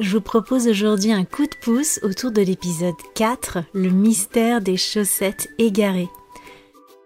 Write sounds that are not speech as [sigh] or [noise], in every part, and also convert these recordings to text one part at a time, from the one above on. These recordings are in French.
Je vous propose aujourd'hui un coup de pouce autour de l'épisode 4, le mystère des chaussettes égarées.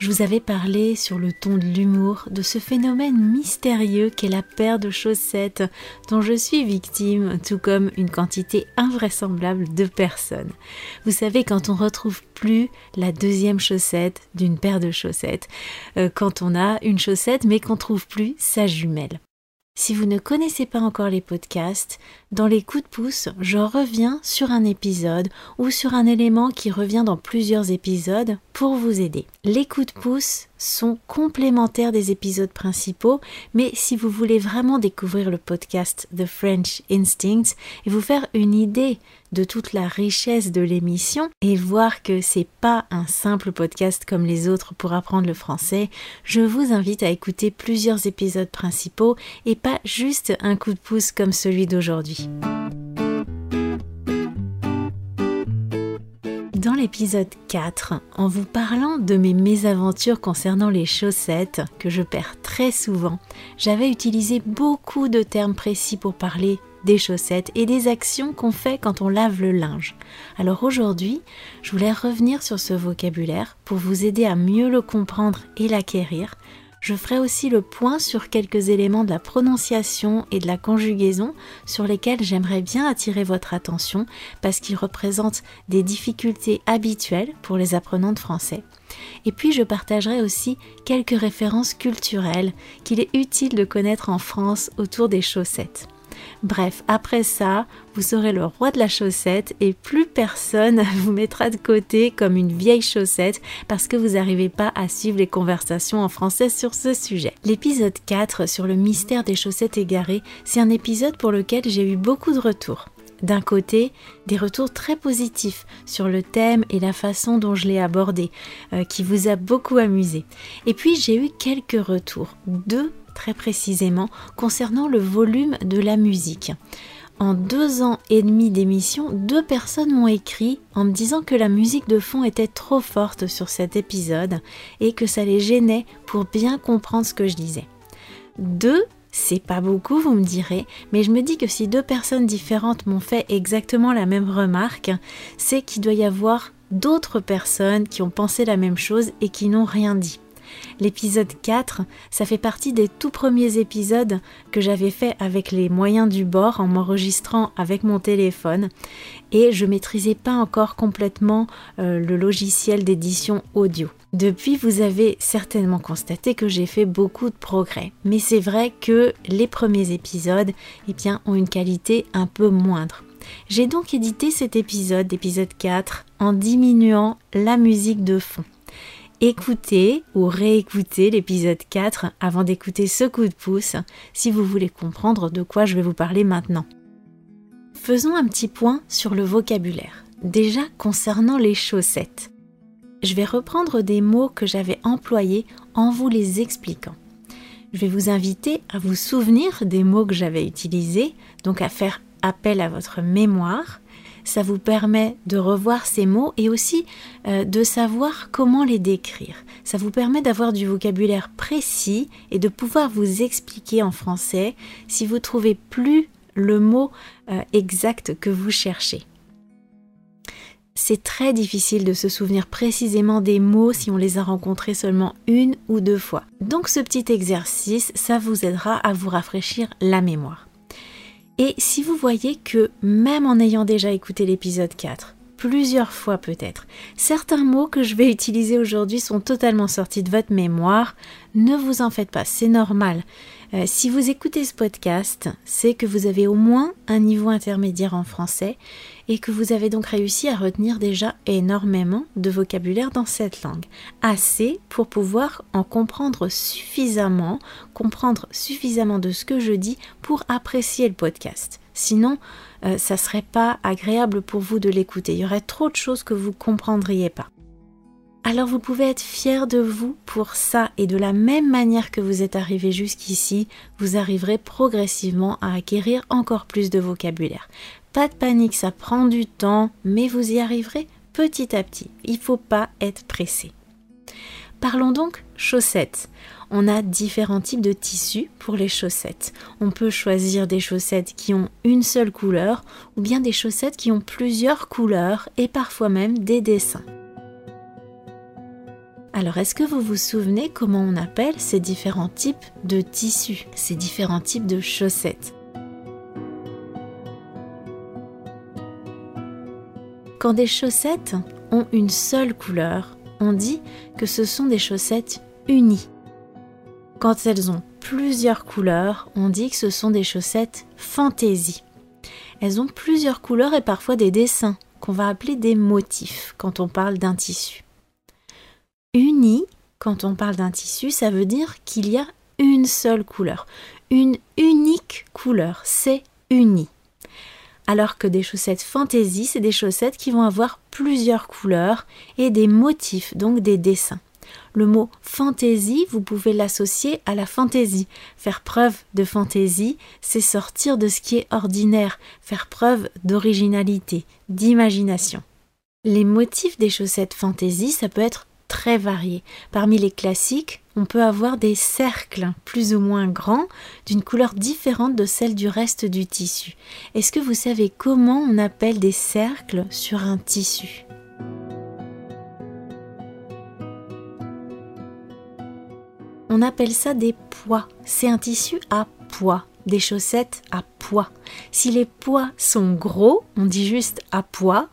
Je vous avais parlé sur le ton de l'humour de ce phénomène mystérieux qu'est la paire de chaussettes dont je suis victime, tout comme une quantité invraisemblable de personnes. Vous savez, quand on retrouve plus la deuxième chaussette d'une paire de chaussettes, euh, quand on a une chaussette mais qu'on trouve plus sa jumelle. Si vous ne connaissez pas encore les podcasts, dans les coups de pouce, je reviens sur un épisode ou sur un élément qui revient dans plusieurs épisodes pour vous aider. Les coups de pouce sont complémentaires des épisodes principaux, mais si vous voulez vraiment découvrir le podcast The French Instinct et vous faire une idée de toute la richesse de l'émission et voir que c'est pas un simple podcast comme les autres pour apprendre le français, je vous invite à écouter plusieurs épisodes principaux et pas juste un coup de pouce comme celui d'aujourd'hui. Dans l'épisode 4, en vous parlant de mes mésaventures concernant les chaussettes, que je perds très souvent, j'avais utilisé beaucoup de termes précis pour parler des chaussettes et des actions qu'on fait quand on lave le linge. Alors aujourd'hui, je voulais revenir sur ce vocabulaire pour vous aider à mieux le comprendre et l'acquérir, je ferai aussi le point sur quelques éléments de la prononciation et de la conjugaison sur lesquels j'aimerais bien attirer votre attention parce qu'ils représentent des difficultés habituelles pour les apprenants de français. Et puis je partagerai aussi quelques références culturelles qu'il est utile de connaître en France autour des chaussettes. Bref, après ça, vous serez le roi de la chaussette et plus personne [laughs] vous mettra de côté comme une vieille chaussette parce que vous n'arrivez pas à suivre les conversations en français sur ce sujet. L'épisode 4 sur le mystère des chaussettes égarées, c'est un épisode pour lequel j'ai eu beaucoup de retours. D'un côté, des retours très positifs sur le thème et la façon dont je l'ai abordé, euh, qui vous a beaucoup amusé. Et puis j'ai eu quelques retours, deux très précisément concernant le volume de la musique. En deux ans et demi d'émission, deux personnes m'ont écrit en me disant que la musique de fond était trop forte sur cet épisode et que ça les gênait pour bien comprendre ce que je disais. Deux, c'est pas beaucoup, vous me direz, mais je me dis que si deux personnes différentes m'ont fait exactement la même remarque, c'est qu'il doit y avoir d'autres personnes qui ont pensé la même chose et qui n'ont rien dit. L'épisode 4, ça fait partie des tout premiers épisodes que j'avais fait avec les moyens du bord en m'enregistrant avec mon téléphone et je maîtrisais pas encore complètement euh, le logiciel d'édition audio. Depuis, vous avez certainement constaté que j'ai fait beaucoup de progrès. Mais c'est vrai que les premiers épisodes eh ont une qualité un peu moindre. J'ai donc édité cet épisode, l'épisode 4, en diminuant la musique de fond écoutez ou réécoutez l'épisode 4 avant d'écouter ce coup de pouce si vous voulez comprendre de quoi je vais vous parler maintenant. Faisons un petit point sur le vocabulaire. Déjà concernant les chaussettes. Je vais reprendre des mots que j'avais employés en vous les expliquant. Je vais vous inviter à vous souvenir des mots que j'avais utilisés, donc à faire appel à votre mémoire ça vous permet de revoir ces mots et aussi euh, de savoir comment les décrire. Ça vous permet d'avoir du vocabulaire précis et de pouvoir vous expliquer en français si vous trouvez plus le mot euh, exact que vous cherchez. C'est très difficile de se souvenir précisément des mots si on les a rencontrés seulement une ou deux fois. Donc ce petit exercice, ça vous aidera à vous rafraîchir la mémoire. Et si vous voyez que même en ayant déjà écouté l'épisode 4, plusieurs fois peut-être. Certains mots que je vais utiliser aujourd'hui sont totalement sortis de votre mémoire. Ne vous en faites pas, c'est normal. Euh, si vous écoutez ce podcast, c'est que vous avez au moins un niveau intermédiaire en français et que vous avez donc réussi à retenir déjà énormément de vocabulaire dans cette langue. Assez pour pouvoir en comprendre suffisamment, comprendre suffisamment de ce que je dis pour apprécier le podcast. Sinon, euh, ça serait pas agréable pour vous de l'écouter. Il y aurait trop de choses que vous comprendriez pas. Alors vous pouvez être fier de vous pour ça et de la même manière que vous êtes arrivé jusqu'ici, vous arriverez progressivement à acquérir encore plus de vocabulaire. Pas de panique, ça prend du temps, mais vous y arriverez petit à petit. Il ne faut pas être pressé. Parlons donc chaussettes. On a différents types de tissus pour les chaussettes. On peut choisir des chaussettes qui ont une seule couleur ou bien des chaussettes qui ont plusieurs couleurs et parfois même des dessins. Alors, est-ce que vous vous souvenez comment on appelle ces différents types de tissus, ces différents types de chaussettes? Quand des chaussettes ont une seule couleur, on dit que ce sont des chaussettes unies. Quand elles ont plusieurs couleurs, on dit que ce sont des chaussettes fantaisie. Elles ont plusieurs couleurs et parfois des dessins qu'on va appeler des motifs quand on parle d'un tissu. Uni, quand on parle d'un tissu, ça veut dire qu'il y a une seule couleur, une unique couleur, c'est uni. Alors que des chaussettes fantaisie, c'est des chaussettes qui vont avoir plusieurs couleurs et des motifs, donc des dessins. Le mot fantaisie, vous pouvez l'associer à la fantaisie. Faire preuve de fantaisie, c'est sortir de ce qui est ordinaire, faire preuve d'originalité, d'imagination. Les motifs des chaussettes fantaisie, ça peut être très variés. Parmi les classiques, on peut avoir des cercles plus ou moins grands d'une couleur différente de celle du reste du tissu. Est-ce que vous savez comment on appelle des cercles sur un tissu? On appelle ça des poids. C'est un tissu à poids, des chaussettes à poids. Si les poids sont gros, on dit juste à poids.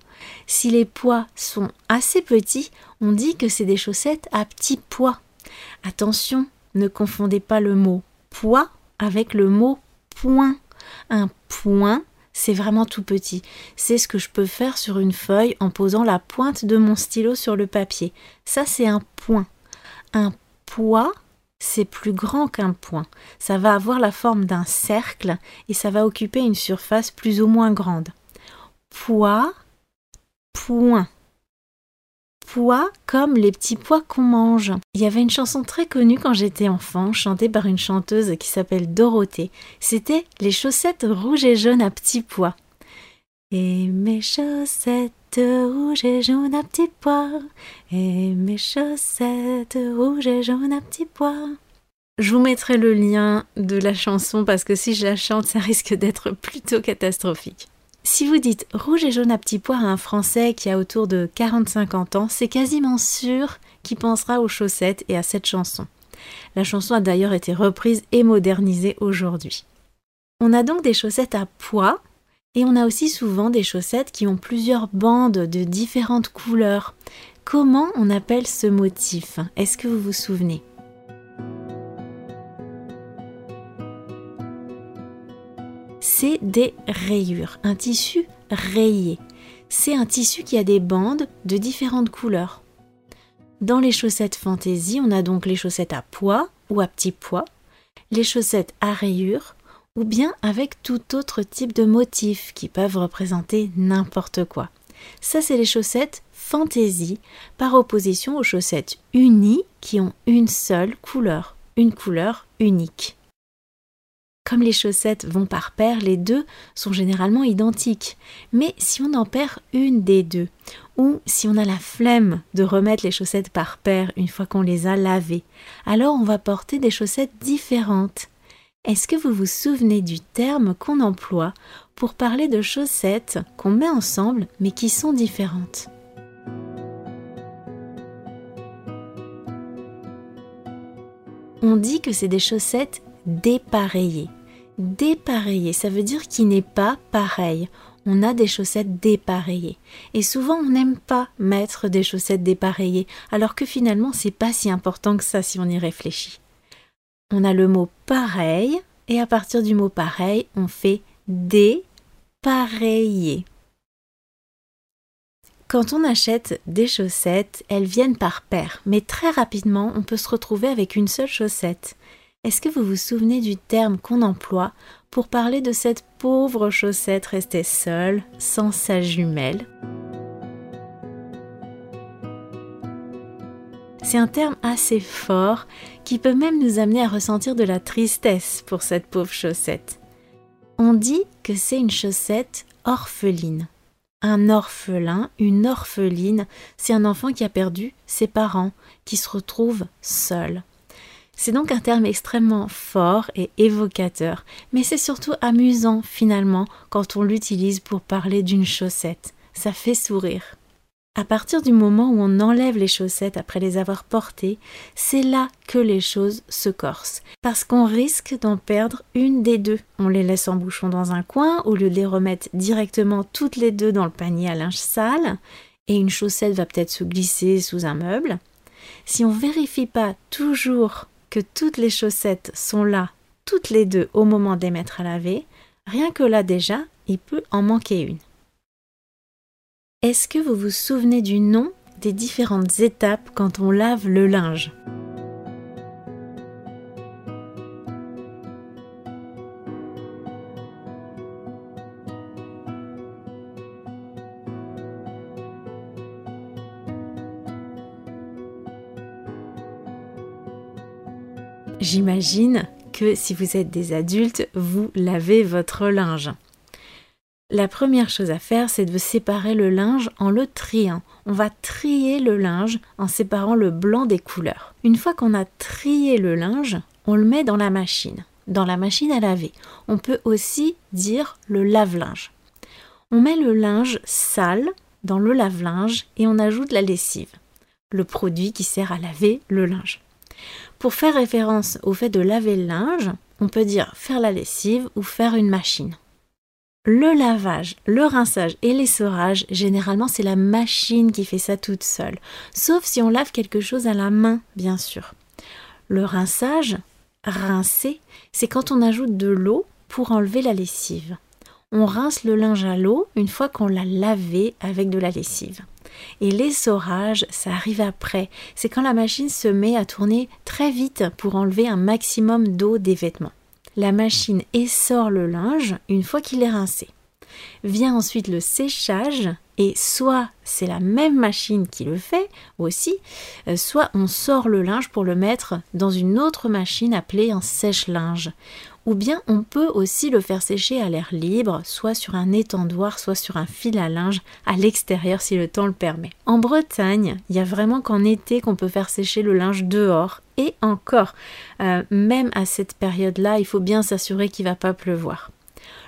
Si les poids sont assez petits, on dit que c'est des chaussettes à petits poids. Attention, ne confondez pas le mot poids avec le mot point. Un point, c'est vraiment tout petit. C'est ce que je peux faire sur une feuille en posant la pointe de mon stylo sur le papier. Ça, c'est un point. Un poids, c'est plus grand qu'un point. Ça va avoir la forme d'un cercle et ça va occuper une surface plus ou moins grande. Poids, point. Pois comme les petits pois qu'on mange. Il y avait une chanson très connue quand j'étais enfant, chantée par une chanteuse qui s'appelle Dorothée. C'était Les chaussettes rouges et jaunes à petits pois. Et mes chaussettes rouges et jaunes à petits pois. Et mes chaussettes rouges et jaunes à petits pois. Je vous mettrai le lien de la chanson parce que si je la chante, ça risque d'être plutôt catastrophique. Si vous dites rouge et jaune à petits pois à un Français qui a autour de 40-50 ans, c'est quasiment sûr qu'il pensera aux chaussettes et à cette chanson. La chanson a d'ailleurs été reprise et modernisée aujourd'hui. On a donc des chaussettes à pois et on a aussi souvent des chaussettes qui ont plusieurs bandes de différentes couleurs. Comment on appelle ce motif? Est-ce que vous vous souvenez? C'est des rayures, un tissu rayé. C'est un tissu qui a des bandes de différentes couleurs. Dans les chaussettes fantaisie, on a donc les chaussettes à pois ou à petits pois, les chaussettes à rayures, ou bien avec tout autre type de motifs qui peuvent représenter n'importe quoi. Ça, c'est les chaussettes fantaisie, par opposition aux chaussettes unies qui ont une seule couleur, une couleur unique. Comme les chaussettes vont par paire, les deux sont généralement identiques. Mais si on en perd une des deux, ou si on a la flemme de remettre les chaussettes par paire une fois qu'on les a lavées, alors on va porter des chaussettes différentes. Est-ce que vous vous souvenez du terme qu'on emploie pour parler de chaussettes qu'on met ensemble mais qui sont différentes? On dit que c'est des chaussettes dépareillées dépareillé, ça veut dire qu'il n'est pas pareil. on a des chaussettes dépareillées. Et souvent, on n'aime pas mettre des chaussettes dépareillées, alors que finalement, c'est pas si important que ça si on y réfléchit. On a le mot pareil, et à partir du mot pareil, on fait dépareiller. Quand on achète des chaussettes, elles viennent par paire, mais très rapidement, on peut se retrouver avec une seule chaussette. Est-ce que vous vous souvenez du terme qu'on emploie pour parler de cette pauvre chaussette restée seule, sans sa jumelle? C'est un terme assez fort qui peut même nous amener à ressentir de la tristesse pour cette pauvre chaussette. On dit que c'est une chaussette orpheline. Un orphelin, une orpheline, c'est un enfant qui a perdu ses parents, qui se retrouve seul. C'est donc un terme extrêmement fort et évocateur, mais c'est surtout amusant finalement quand on l'utilise pour parler d'une chaussette. Ça fait sourire. À partir du moment où on enlève les chaussettes après les avoir portées, c'est là que les choses se corsent. Parce qu'on risque d'en perdre une des deux. On les laisse en bouchon dans un coin au lieu de les remettre directement toutes les deux dans le panier à linge sale. Et une chaussette va peut-être se glisser sous un meuble. Si on vérifie pas toujours que toutes les chaussettes sont là, toutes les deux au moment de les mettre à laver, rien que là déjà, il peut en manquer une. Est-ce que vous vous souvenez du nom des différentes étapes quand on lave le linge? J'imagine que si vous êtes des adultes, vous lavez votre linge. La première chose à faire, c'est de séparer le linge en le triant. On va trier le linge en séparant le blanc des couleurs. Une fois qu'on a trié le linge, on le met dans la machine, dans la machine à laver. On peut aussi dire le lave-linge. On met le linge sale dans le lave-linge et on ajoute la lessive, le produit qui sert à laver le linge. Pour faire référence au fait de laver le linge, on peut dire faire la lessive ou faire une machine le lavage, le rinçage et l'essorage, généralement c'est la machine qui fait ça toute seule, sauf si on lave quelque chose à la main, bien sûr. Le rinçage, rincer, c'est quand on ajoute de l'eau pour enlever la lessive. On rince le linge à l'eau une fois qu'on l'a lavé avec de la lessive. Et l'essorage, ça arrive après. C'est quand la machine se met à tourner très vite pour enlever un maximum d'eau des vêtements la machine essore le linge une fois qu'il est rincé. Vient ensuite le séchage et soit c'est la même machine qui le fait aussi, euh, soit on sort le linge pour le mettre dans une autre machine appelée un sèche-linge. Ou bien on peut aussi le faire sécher à l'air libre, soit sur un étendoir, soit sur un fil à linge à l'extérieur si le temps le permet. En Bretagne, il y a vraiment qu'en été qu'on peut faire sécher le linge dehors. Et encore, euh, même à cette période-là, il faut bien s'assurer qu'il ne va pas pleuvoir.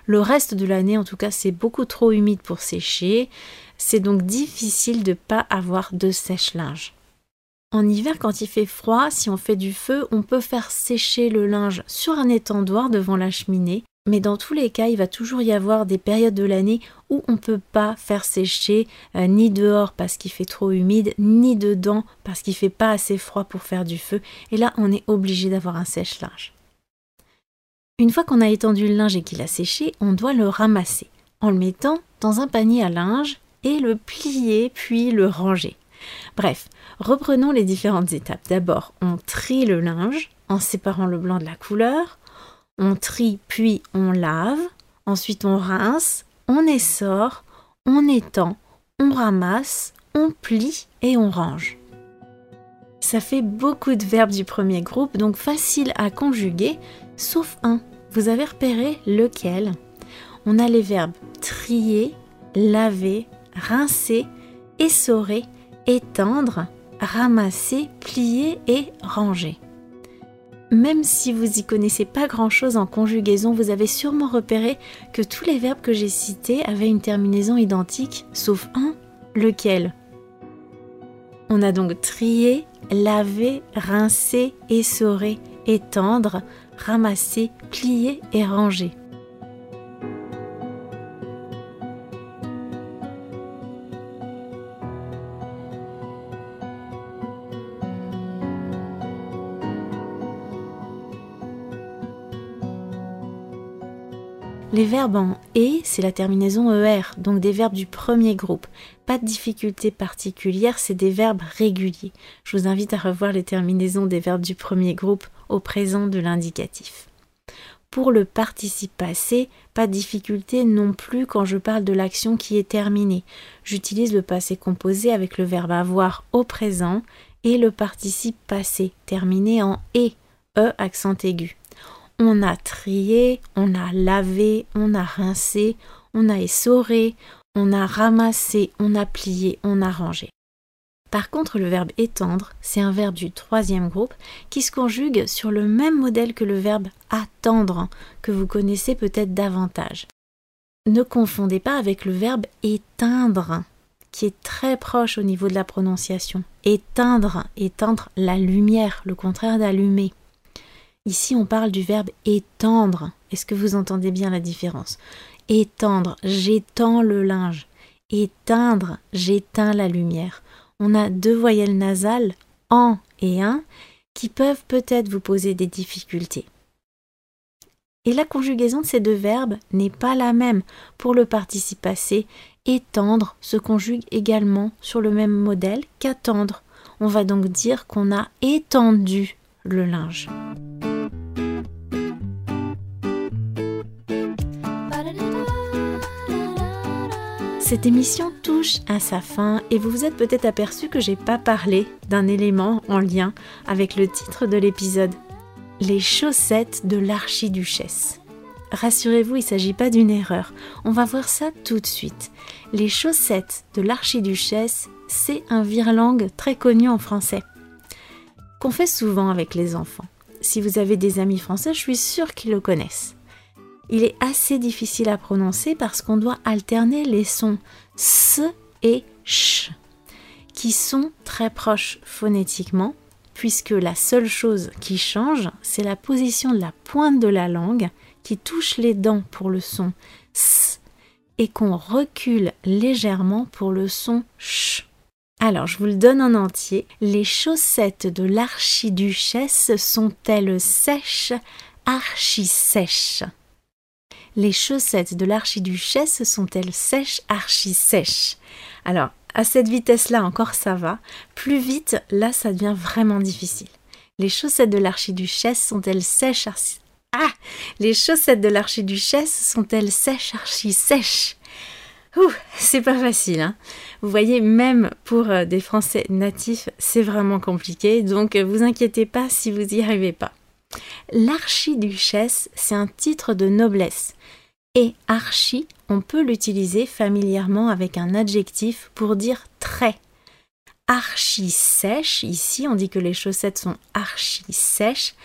Le reste de l'année, en tout cas, c'est beaucoup trop humide pour sécher. C'est donc difficile de ne pas avoir de sèche-linge. En hiver, quand il fait froid, si on fait du feu, on peut faire sécher le linge sur un étendoir devant la cheminée. Mais dans tous les cas, il va toujours y avoir des périodes de l'année où on ne peut pas faire sécher euh, ni dehors parce qu'il fait trop humide, ni dedans parce qu'il fait pas assez froid pour faire du feu. Et là, on est obligé d'avoir un sèche-linge. Une fois qu'on a étendu le linge et qu'il a séché, on doit le ramasser en le mettant dans un panier à linge et le plier puis le ranger. Bref, reprenons les différentes étapes. D'abord, on trie le linge en séparant le blanc de la couleur. On trie puis on lave. Ensuite, on rince, on essore, on étend, on ramasse, on plie et on range. Ça fait beaucoup de verbes du premier groupe, donc facile à conjuguer, sauf un. Vous avez repéré lequel? On a les verbes trier, laver, rincer, essorer, étendre, ramasser, plier et ranger. Même si vous y connaissez pas grand chose en conjugaison, vous avez sûrement repéré que tous les verbes que j'ai cités avaient une terminaison identique, sauf un, lequel? On a donc trier, laver, rincer, essorer, étendre, ramasser, plier et ranger. Les verbes en et, c'est la terminaison er, donc des verbes du premier groupe. Pas de difficulté particulière, c'est des verbes réguliers. Je vous invite à revoir les terminaisons des verbes du premier groupe au présent de l'indicatif. Pour le participe passé, pas de difficulté non plus quand je parle de l'action qui est terminée. J'utilise le passé composé avec le verbe avoir au présent et le participe passé terminé en et, e accent aigu. On a trié, on a lavé, on a rincé, on a essoré, on a ramassé, on a plié, on a rangé. Par contre, le verbe étendre, c'est un verbe du troisième groupe qui se conjugue sur le même modèle que le verbe attendre, que vous connaissez peut-être davantage. Ne confondez pas avec le verbe éteindre, qui est très proche au niveau de la prononciation. Éteindre, éteindre la lumière, le contraire d'allumer. Ici, on parle du verbe étendre. Est-ce que vous entendez bien la différence? Étendre, j'étends le linge. Éteindre, j'éteins la lumière. On a deux voyelles nasales, en et un, qui peuvent peut-être vous poser des difficultés. Et la conjugaison de ces deux verbes n'est pas la même. Pour le participe passé, étendre se conjugue également sur le même modèle qu'attendre. On va donc dire qu'on a étendu le linge. Cette émission touche à sa fin et vous vous êtes peut-être aperçu que j'ai pas parlé d'un élément en lien avec le titre de l'épisode. Les chaussettes de l'archiduchesse. Rassurez-vous, il ne s'agit pas d'une erreur. On va voir ça tout de suite. Les chaussettes de l'archiduchesse, c'est un virlangue très connu en français, qu'on fait souvent avec les enfants. Si vous avez des amis français, je suis sûre qu'ils le connaissent il est assez difficile à prononcer parce qu'on doit alterner les sons s et ch, qui sont très proches phonétiquement, puisque la seule chose qui change, c'est la position de la pointe de la langue qui touche les dents pour le son s et qu'on recule légèrement pour le son ch. Alors, je vous le donne en entier. Les chaussettes de l'archiduchesse sont-elles sèches, archi-sèches les chaussettes de l'archiduchesse sont-elles sèches, archi sèches? Alors, à cette vitesse-là encore ça va, plus vite, là ça devient vraiment difficile. Les chaussettes de l'archiduchesse sont-elles sèches, archi... Ah Les chaussettes de l'archiduchesse sont-elles sèches, archi sèches? Ouh, c'est pas facile. Hein vous voyez, même pour euh, des Français natifs, c'est vraiment compliqué, donc euh, vous inquiétez pas si vous n'y arrivez pas. L'archiduchesse, c'est un titre de noblesse. Et archi, on peut l'utiliser familièrement avec un adjectif pour dire très. Archi sèche, ici on dit que les chaussettes sont archi sèches.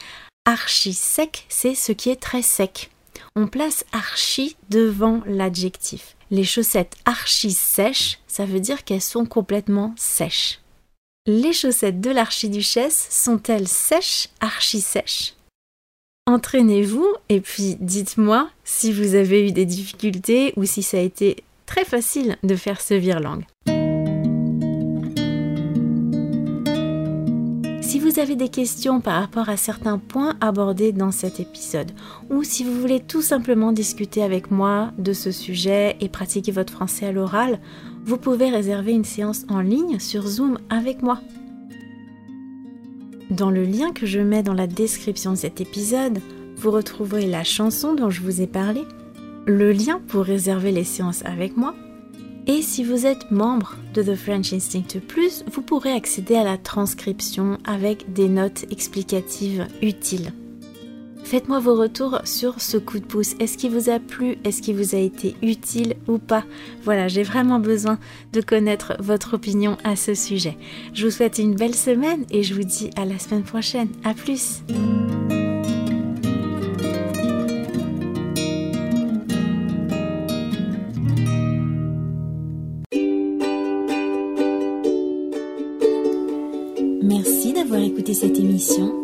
Archi sec, c'est ce qui est très sec. On place archi devant l'adjectif. Les chaussettes archi sèches, ça veut dire qu'elles sont complètement sèches. Les chaussettes de l'archiduchesse sont-elles sèches, archi sèches? Entraînez-vous et puis dites-moi si vous avez eu des difficultés ou si ça a été très facile de faire ce virlangue. Si vous avez des questions par rapport à certains points abordés dans cet épisode, ou si vous voulez tout simplement discuter avec moi de ce sujet et pratiquer votre français à l'oral, vous pouvez réserver une séance en ligne sur Zoom avec moi. Dans le lien que je mets dans la description de cet épisode, vous retrouverez la chanson dont je vous ai parlé, le lien pour réserver les séances avec moi, et si vous êtes membre de The French Instinct Plus, vous pourrez accéder à la transcription avec des notes explicatives utiles. Faites-moi vos retours sur ce coup de pouce. Est-ce qu'il vous a plu? Est-ce qu'il vous a été utile ou pas? Voilà, j'ai vraiment besoin de connaître votre opinion à ce sujet. Je vous souhaite une belle semaine et je vous dis à la semaine prochaine. A plus Merci d'avoir écouté cette émission